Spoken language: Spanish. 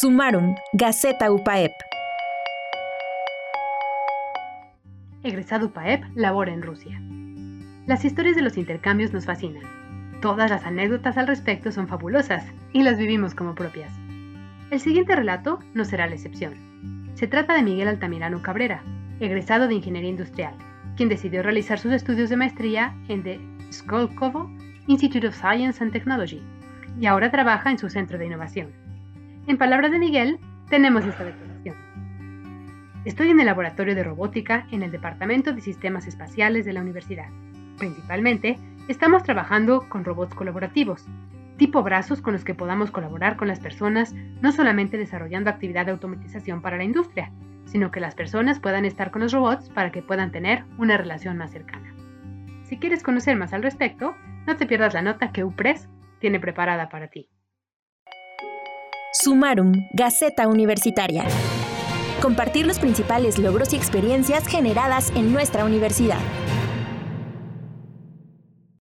Sumarum, Gaceta UPAEP. Egresado UPAEP labora en Rusia. Las historias de los intercambios nos fascinan. Todas las anécdotas al respecto son fabulosas y las vivimos como propias. El siguiente relato no será la excepción. Se trata de Miguel Altamirano Cabrera, egresado de Ingeniería Industrial, quien decidió realizar sus estudios de maestría en The Skolkovo Institute of Science and Technology y ahora trabaja en su centro de innovación. En palabras de Miguel, tenemos esta declaración. Estoy en el laboratorio de robótica en el Departamento de Sistemas Espaciales de la Universidad. Principalmente, estamos trabajando con robots colaborativos, tipo brazos con los que podamos colaborar con las personas, no solamente desarrollando actividad de automatización para la industria, sino que las personas puedan estar con los robots para que puedan tener una relación más cercana. Si quieres conocer más al respecto, no te pierdas la nota que UPRES tiene preparada para ti. Sumarum, Gaceta Universitaria. Compartir los principales logros y experiencias generadas en nuestra universidad.